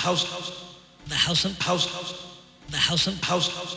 house, the house of house, the house of house.